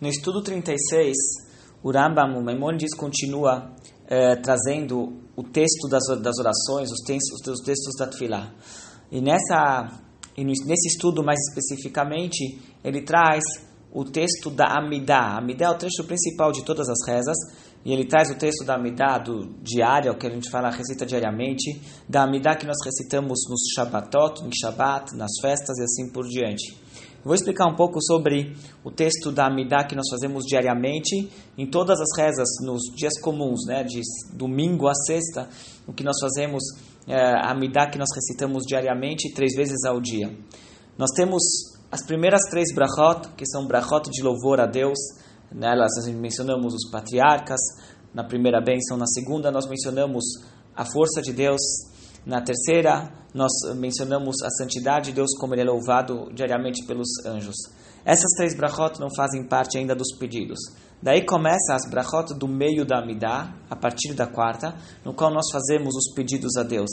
No estudo 36, o Rambam, o Maimonides, continua eh, trazendo o texto das, das orações, os textos, os textos da Tfilah. E, nessa, e nesse estudo, mais especificamente, ele traz o texto da Amidah. Amidah é o trecho principal de todas as rezas, e ele traz o texto da Amidah do diário, que a gente fala, recita diariamente, da Amidah que nós recitamos nos Shabbatot, no Shabbat, nas festas e assim por diante. Vou explicar um pouco sobre o texto da Amidah que nós fazemos diariamente, em todas as rezas, nos dias comuns, né, de domingo a sexta, o que nós fazemos, é, a Amidah que nós recitamos diariamente, três vezes ao dia. Nós temos as primeiras três brachot, que são brachot de louvor a Deus, nelas nós mencionamos os patriarcas, na primeira bênção, na segunda nós mencionamos a força de Deus, na terceira nós mencionamos a santidade de Deus como ele é louvado diariamente pelos anjos. Essas três brachot não fazem parte ainda dos pedidos. Daí começa as brachot do meio da Amidah, a partir da quarta, no qual nós fazemos os pedidos a Deus.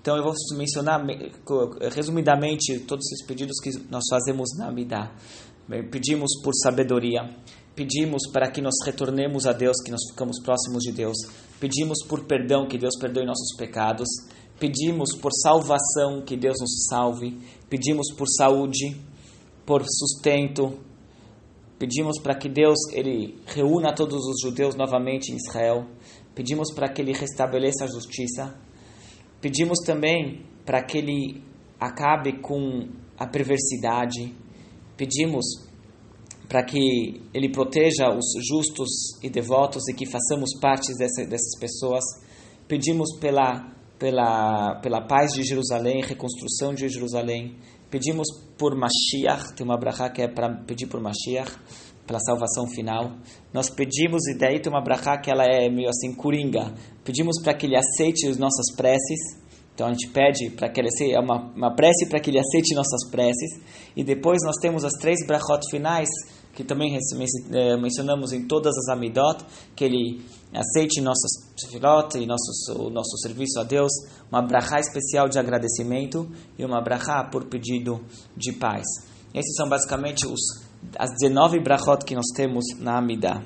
Então eu vou mencionar resumidamente todos esses pedidos que nós fazemos na Amidah. Pedimos por sabedoria, pedimos para que nós retornemos a Deus, que nós ficamos próximos de Deus. Pedimos por perdão, que Deus perdoe nossos pecados. Pedimos por salvação, que Deus nos salve. Pedimos por saúde, por sustento. Pedimos para que Deus ele reúna todos os judeus novamente em Israel. Pedimos para que ele restabeleça a justiça. Pedimos também para que ele acabe com a perversidade. Pedimos para que ele proteja os justos e devotos e que façamos parte dessa, dessas pessoas. Pedimos pela, pela, pela paz de Jerusalém, reconstrução de Jerusalém. Pedimos por Mashiach, tem uma brachá que é para pedir por Mashiach, pela salvação final. Nós pedimos, e daí tem uma brachá que ela é meio assim, coringa. Pedimos para que ele aceite as nossas preces. Então a gente pede para que ele aceite, é uma, uma prece para que ele aceite nossas preces. E depois nós temos as três brachot finais, que também mencionamos em todas as amidot, que ele aceite nossas filot e nossos, o nosso serviço a Deus, uma brachá especial de agradecimento e uma brachá por pedido de paz. Esses são basicamente os, as 19 brachot que nós temos na Amidah.